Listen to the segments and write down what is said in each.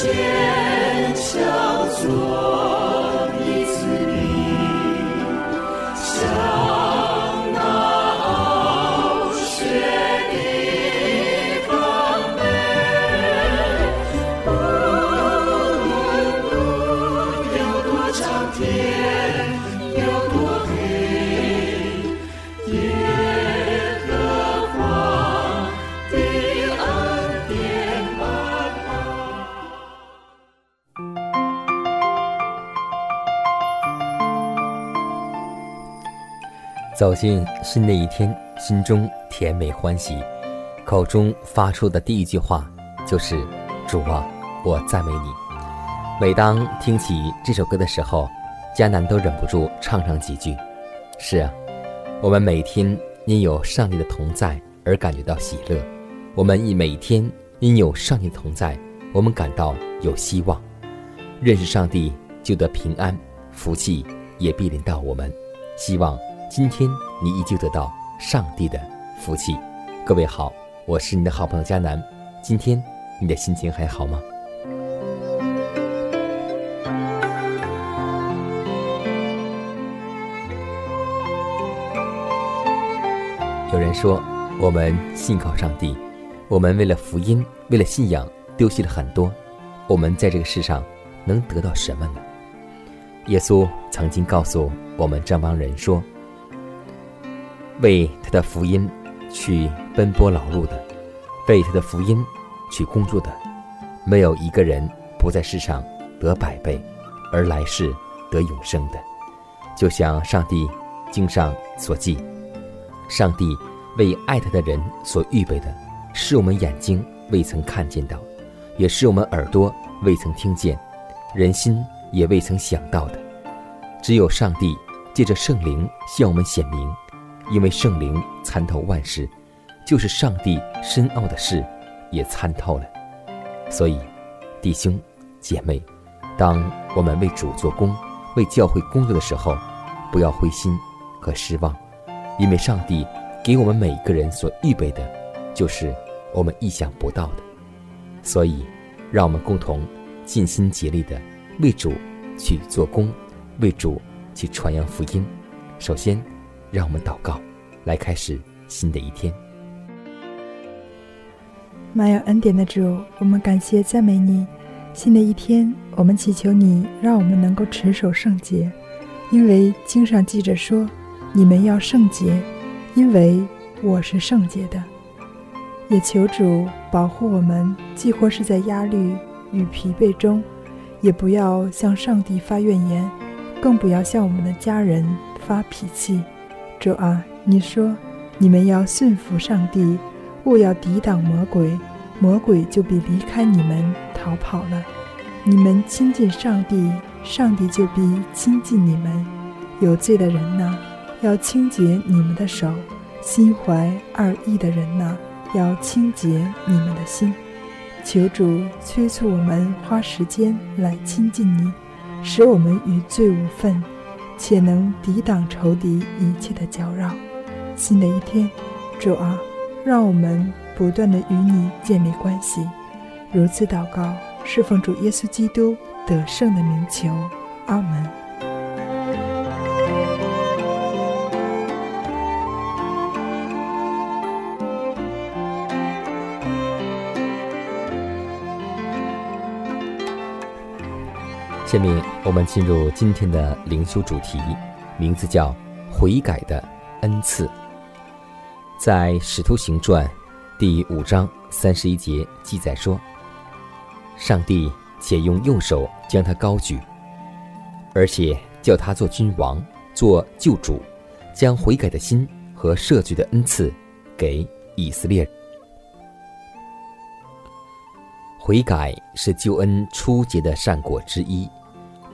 坚强做。走进新的一天，心中甜美欢喜，口中发出的第一句话就是：“主啊，我赞美你。”每当听起这首歌的时候，迦南都忍不住唱上几句。是啊，我们每天因有上帝的同在而感觉到喜乐；我们亦每天因有上帝同在，我们感到有希望。认识上帝就得平安，福气也必临到我们。希望。今天你依旧得到上帝的福气。各位好，我是你的好朋友佳南。今天你的心情还好吗？有人说，我们信靠上帝，我们为了福音，为了信仰，丢弃了很多。我们在这个世上能得到什么呢？耶稣曾经告诉我们这帮人说。为他的福音去奔波劳碌的，为他的福音去工作的，没有一个人不在世上得百倍，而来世得永生的。就像上帝经上所记，上帝为爱他的人所预备的，是我们眼睛未曾看见的，也是我们耳朵未曾听见，人心也未曾想到的。只有上帝借着圣灵向我们显明。因为圣灵参透万事，就是上帝深奥的事，也参透了。所以，弟兄姐妹，当我们为主做工、为教会工作的时候，不要灰心和失望，因为上帝给我们每个人所预备的，就是我们意想不到的。所以，让我们共同尽心竭力的为主去做工，为主去传扬福音。首先。让我们祷告，来开始新的一天。满有恩典的主，我们感谢赞美你。新的一天，我们祈求你，让我们能够持守圣洁，因为经上记着说：“你们要圣洁，因为我是圣洁的。”也求主保护我们，既或是在压力与疲惫中，也不要向上帝发怨言，更不要向我们的家人发脾气。主啊，你说，你们要驯服上帝，勿要抵挡魔鬼，魔鬼就必离开你们逃跑了。你们亲近上帝，上帝就必亲近你们。有罪的人呐，要清洁你们的手；心怀二意的人呐，要清洁你们的心。求主催促我们花时间来亲近你，使我们与罪无份。且能抵挡仇敌一切的搅扰。新的一天，主啊，让我们不断的与你建立关系。如此祷告，侍奉主耶稣基督得胜的名求。阿门。下面我们进入今天的灵修主题，名字叫“悔改的恩赐”。在《使徒行传》第五章三十一节记载说：“上帝且用右手将他高举，而且叫他做君王，做救主，将悔改的心和赦罪的恩赐给以色列。悔改是救恩初结的善果之一。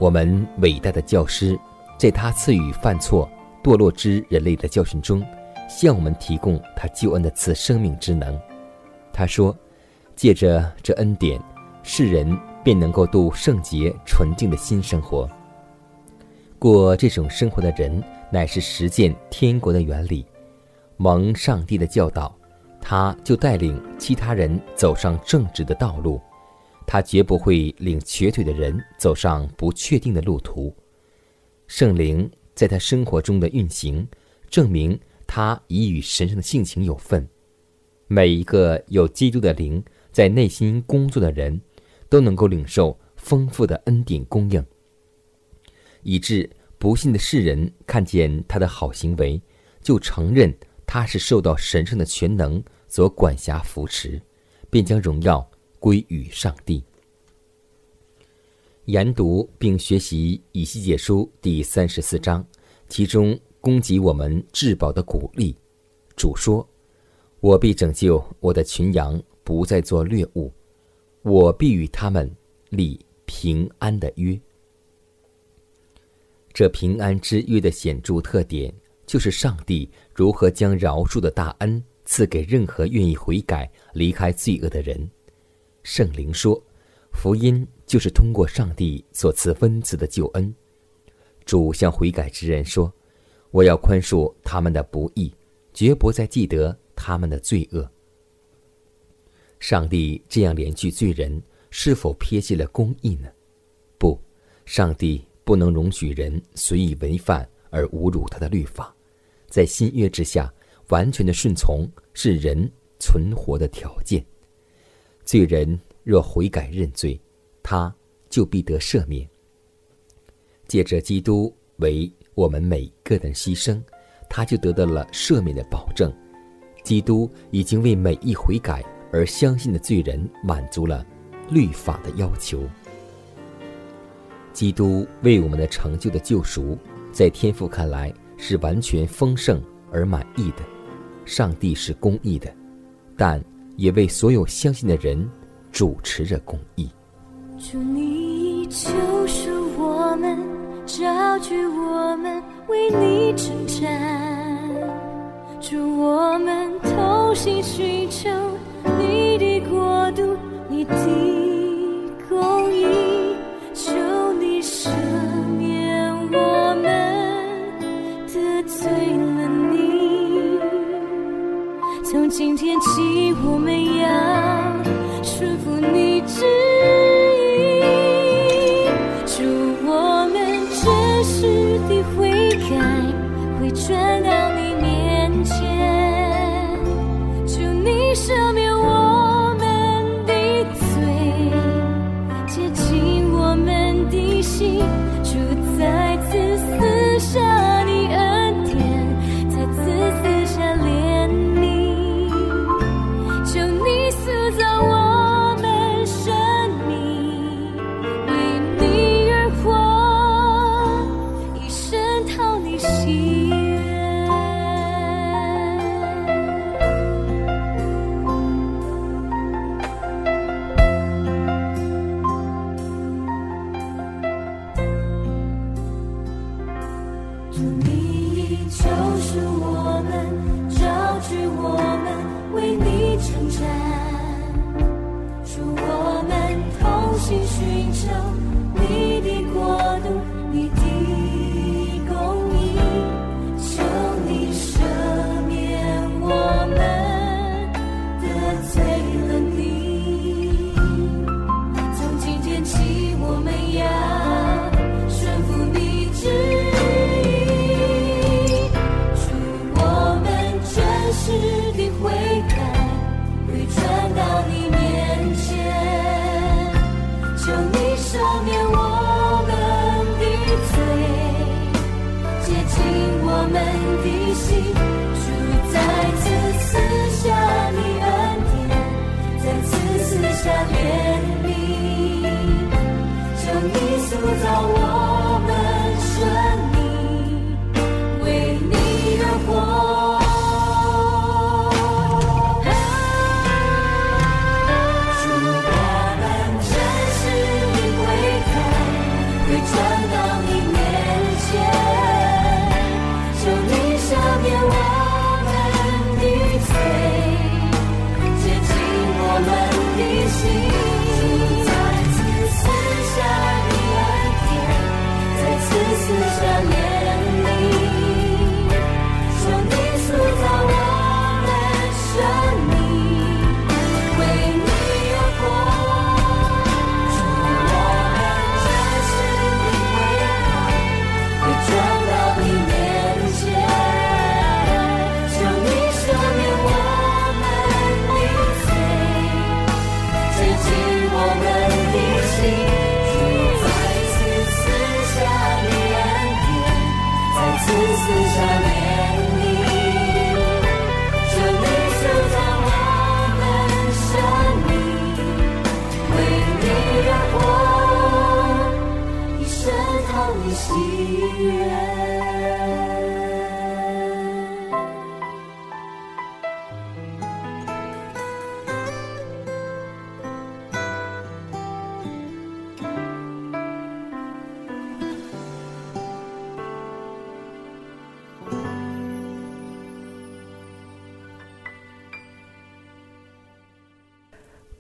我们伟大的教师，在他赐予犯错、堕落之人类的教训中，向我们提供他救恩的赐生命之能。他说：“借着这恩典，世人便能够度圣洁纯净的新生活。过这种生活的人，乃是实践天国的原理，蒙上帝的教导，他就带领其他人走上正直的道路。”他绝不会领瘸腿的人走上不确定的路途。圣灵在他生活中的运行，证明他已与神圣的性情有份。每一个有基督的灵在内心工作的人，都能够领受丰富的恩典供应，以致不信的世人看见他的好行为，就承认他是受到神圣的全能所管辖扶持，便将荣耀。归于上帝。研读并学习以西结书第三十四章，其中供给我们至宝的鼓励。主说：“我必拯救我的群羊，不再做掠物；我必与他们立平安的约。”这平安之约的显著特点，就是上帝如何将饶恕的大恩赐给任何愿意悔改、离开罪恶的人。圣灵说：“福音就是通过上帝所赐温慈的救恩。”主向悔改之人说：“我要宽恕他们的不义，绝不再记得他们的罪恶。”上帝这样连续罪人，是否撇弃了公义呢？不，上帝不能容许人随意违反而侮辱他的律法。在新约之下，完全的顺从是人存活的条件。罪人若悔改认罪，他就必得赦免。借着基督为我们每个人牺牲，他就得到了赦免的保证。基督已经为每一悔改而相信的罪人满足了律法的要求。基督为我们的成就的救赎，在天父看来是完全丰盛而满意的。上帝是公义的，但。也为所有相信的人主持着公义。祝你救赎我们，召聚我们，为你征战。祝我们同心寻求你的国度，你的们的心住在此，赐下你恩典，在此赐下怜悯，求你塑造我。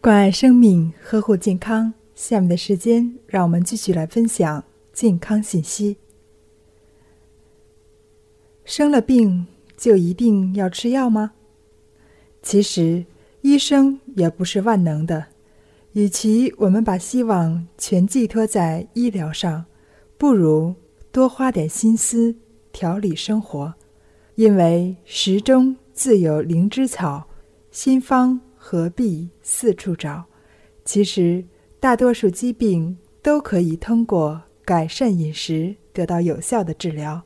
关爱生命，呵护健康。下面的时间，让我们继续来分享健康信息。生了病就一定要吃药吗？其实，医生也不是万能的。与其我们把希望全寄托在医疗上，不如多花点心思调理生活。因为石中自有灵芝草，心方。何必四处找？其实，大多数疾病都可以通过改善饮食得到有效的治疗。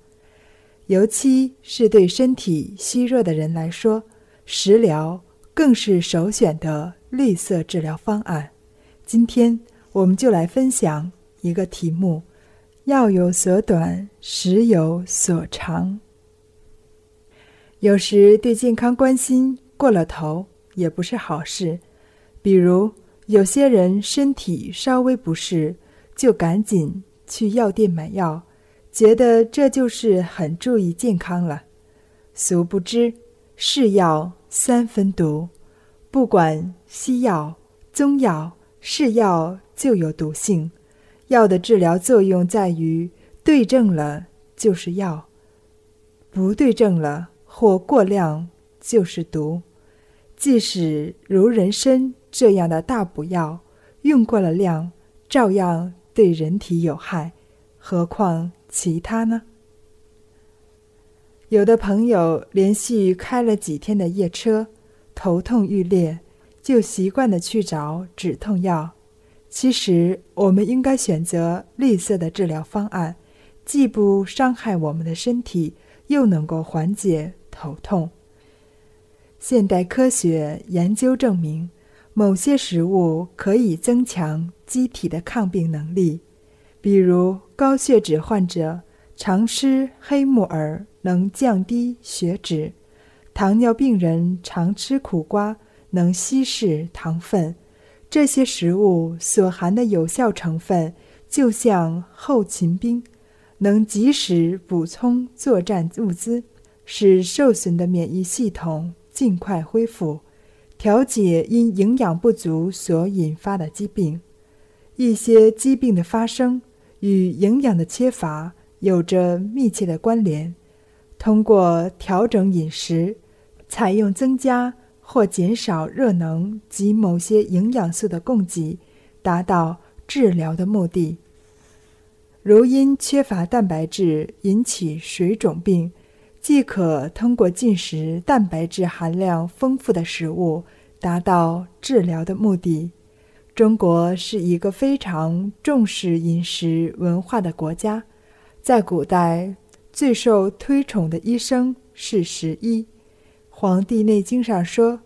尤其是对身体虚弱的人来说，食疗更是首选的绿色治疗方案。今天，我们就来分享一个题目：药有所短，食有所长。有时对健康关心过了头。也不是好事，比如有些人身体稍微不适，就赶紧去药店买药，觉得这就是很注意健康了。殊不知，是药三分毒，不管西药、中药，是药就有毒性。药的治疗作用在于对症了就是药，不对症了或过量就是毒。即使如人参这样的大补药，用过了量，照样对人体有害，何况其他呢？有的朋友连续开了几天的夜车，头痛欲裂，就习惯的去找止痛药。其实，我们应该选择绿色的治疗方案，既不伤害我们的身体，又能够缓解头痛。现代科学研究证明，某些食物可以增强机体的抗病能力，比如高血脂患者常吃黑木耳能降低血脂，糖尿病人常吃苦瓜能稀释糖分。这些食物所含的有效成分就像后勤兵，能及时补充作战物资，使受损的免疫系统。尽快恢复，调节因营养不足所引发的疾病。一些疾病的发生与营养的缺乏有着密切的关联。通过调整饮食，采用增加或减少热能及某些营养素的供给，达到治疗的目的。如因缺乏蛋白质引起水肿病。即可通过进食蛋白质含量丰富的食物，达到治疗的目的。中国是一个非常重视饮食文化的国家，在古代最受推崇的医生是食医。《黄帝内经》上说：“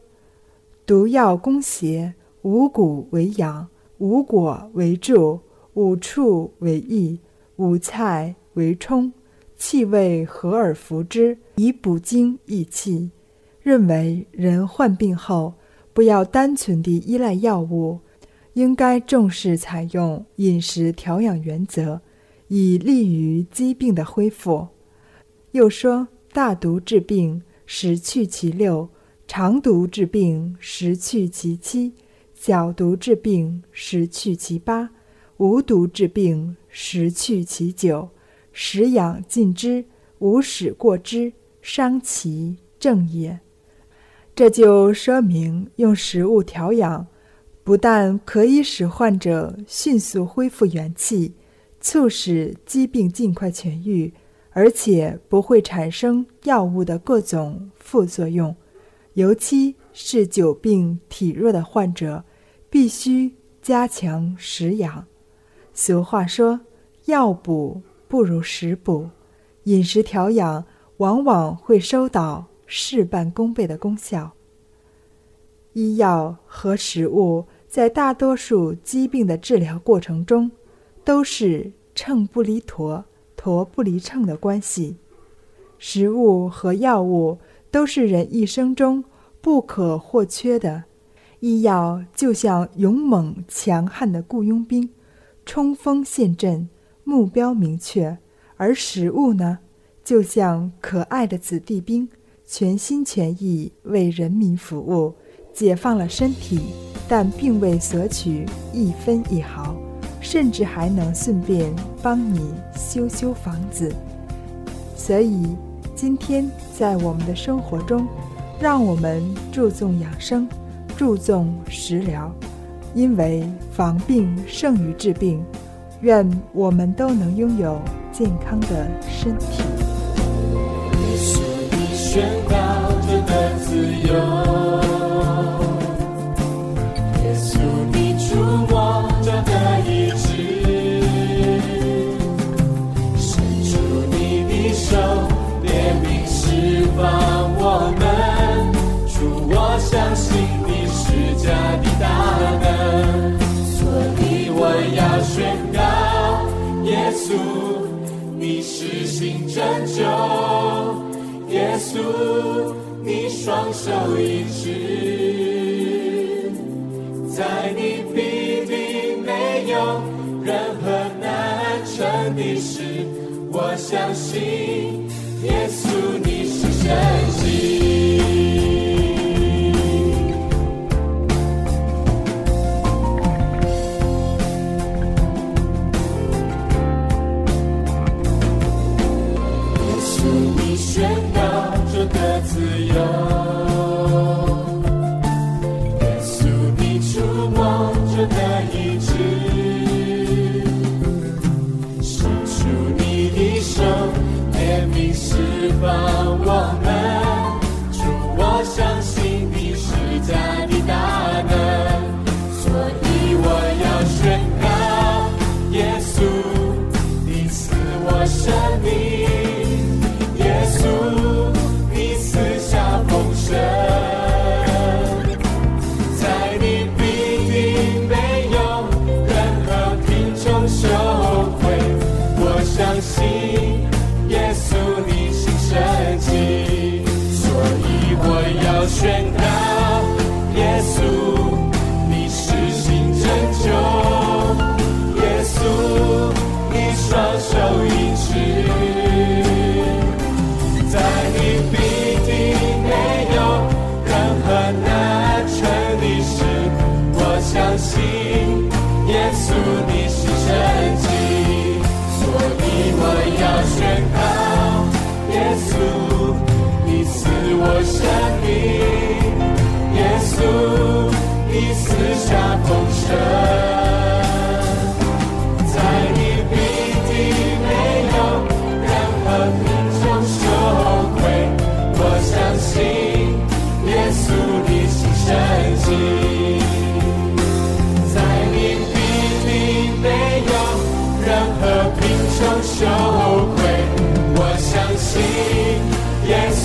毒药攻邪，五谷为养，五果为助，五畜为益，五菜为充。”气味和而服之，以补精益气。认为人患病后，不要单纯地依赖药物，应该重视采用饮食调养原则，以利于疾病的恢复。又说：大毒治病，十去其六；长毒治病，十去其七；小毒治病，十去其八；无毒治病，十去其九。食养尽之，无使过之，伤其正也。这就说明，用食物调养，不但可以使患者迅速恢复元气，促使疾病尽快痊愈，而且不会产生药物的各种副作用。尤其是久病体弱的患者，必须加强食养。俗话说：“药补。”不如食补，饮食调养往往会收到事半功倍的功效。医药和食物在大多数疾病的治疗过程中，都是秤不离砣、砣不离秤的关系。食物和药物都是人一生中不可或缺的。医药就像勇猛强悍的雇佣兵，冲锋陷阵，目标明确；而食物呢，就像可爱的子弟兵，全心全意为人民服务，解放了身体，但并未索取一分一毫，甚至还能顺便帮你修修房子。所以，今天在我们的生活中，让我们注重养生。注重食疗，因为防病胜于治病。愿我们都能拥有健康的身体。耶稣，你宣告着的自由；拯救；耶稣，你双手一指，在你必定没有任何难成的事。我相信，耶稣你是神宣告，耶稣，你是新拯救，耶稣，你双手引持，在你必定没有任何难成的事，我相信，耶稣，你是神。笔下，在你笔底没有任何贫穷羞愧。我相信耶稣你是神经，在你笔底没有任何。我相信耶稣。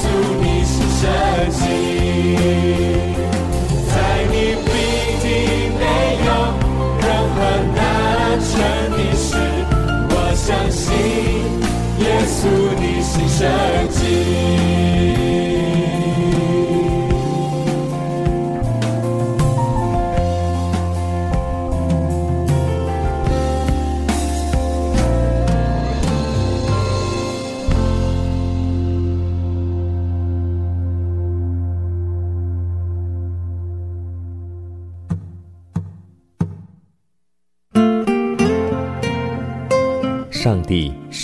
上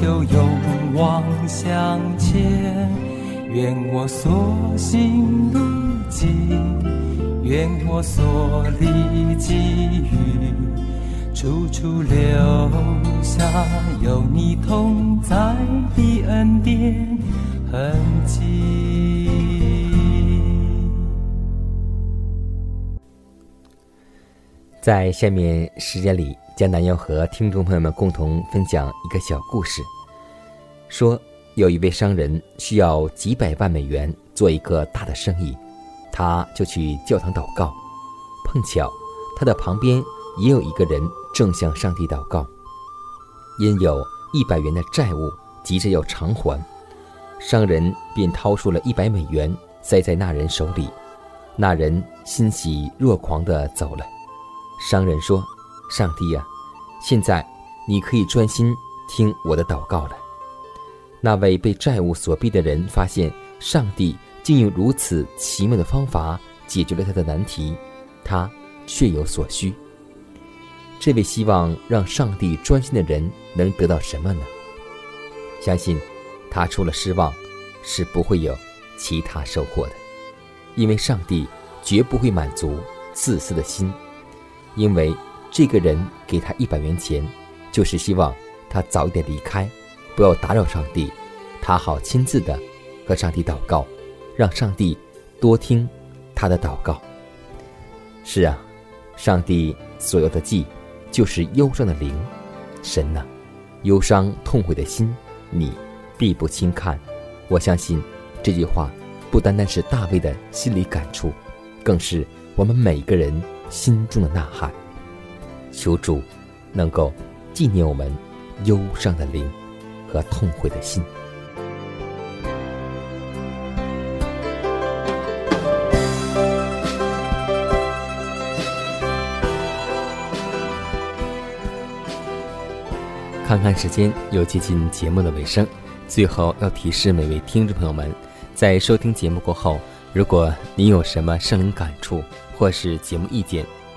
就勇往向前。愿我所行路径，愿我所历际遇，处处留下有你同在的恩典痕迹。在下面时间里，江南要和听众朋友们共同分享一个小故事，说。有一位商人需要几百万美元做一个大的生意，他就去教堂祷告。碰巧，他的旁边也有一个人正向上帝祷告，因有一百元的债务急着要偿还，商人便掏出了一百美元塞在那人手里。那人欣喜若狂地走了。商人说：“上帝呀，现在你可以专心听我的祷告了。”那位被债务所逼的人发现，上帝竟用如此奇妙的方法解决了他的难题，他确有所需。这位希望让上帝专心的人能得到什么呢？相信他除了失望，是不会有其他收获的，因为上帝绝不会满足自私的心。因为这个人给他一百元钱，就是希望他早一点离开。不要打扰上帝，他好亲自的和上帝祷告，让上帝多听他的祷告。是啊，上帝所有的记就是忧伤的灵，神呐，忧伤痛悔的心，你必不轻看。我相信这句话不单单是大卫的心里感触，更是我们每个人心中的呐喊。求主能够纪念我们忧伤的灵。和痛悔的心。看看时间，又接近节目的尾声。最后要提示每位听众朋友们，在收听节目过后，如果您有什么圣灵感触或是节目意见，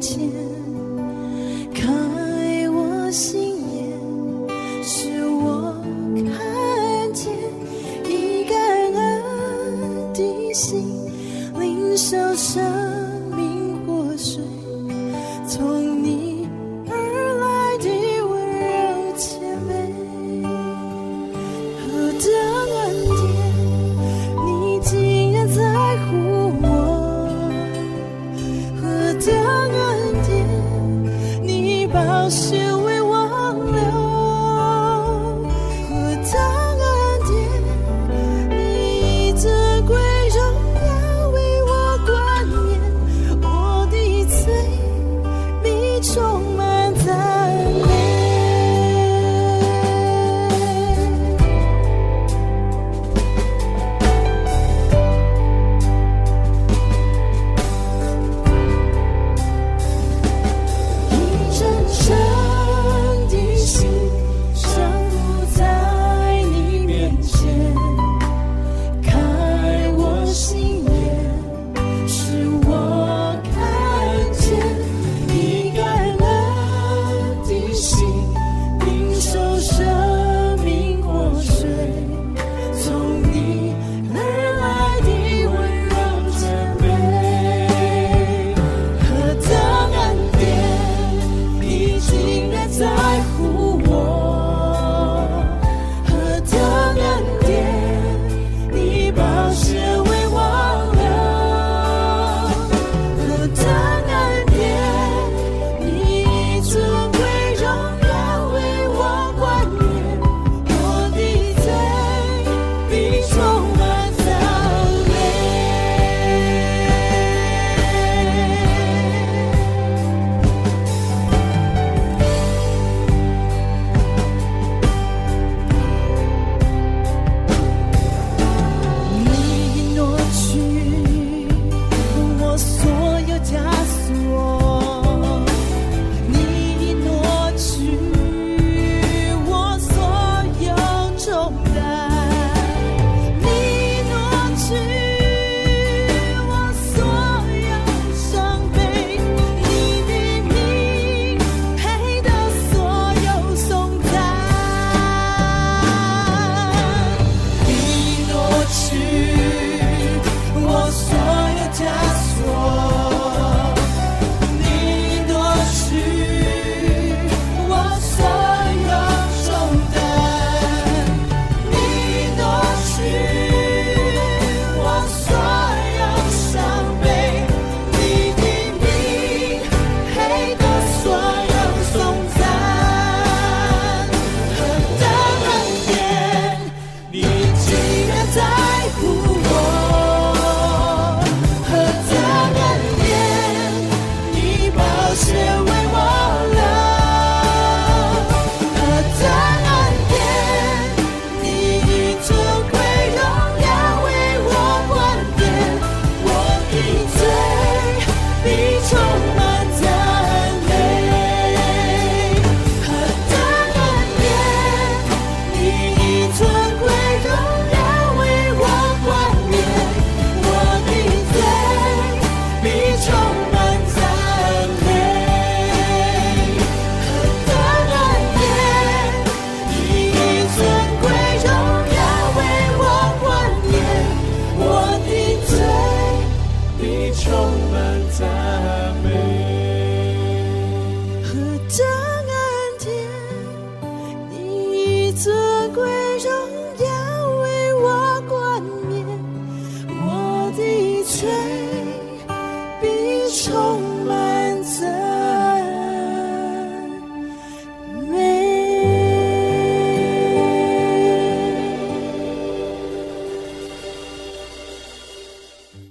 前，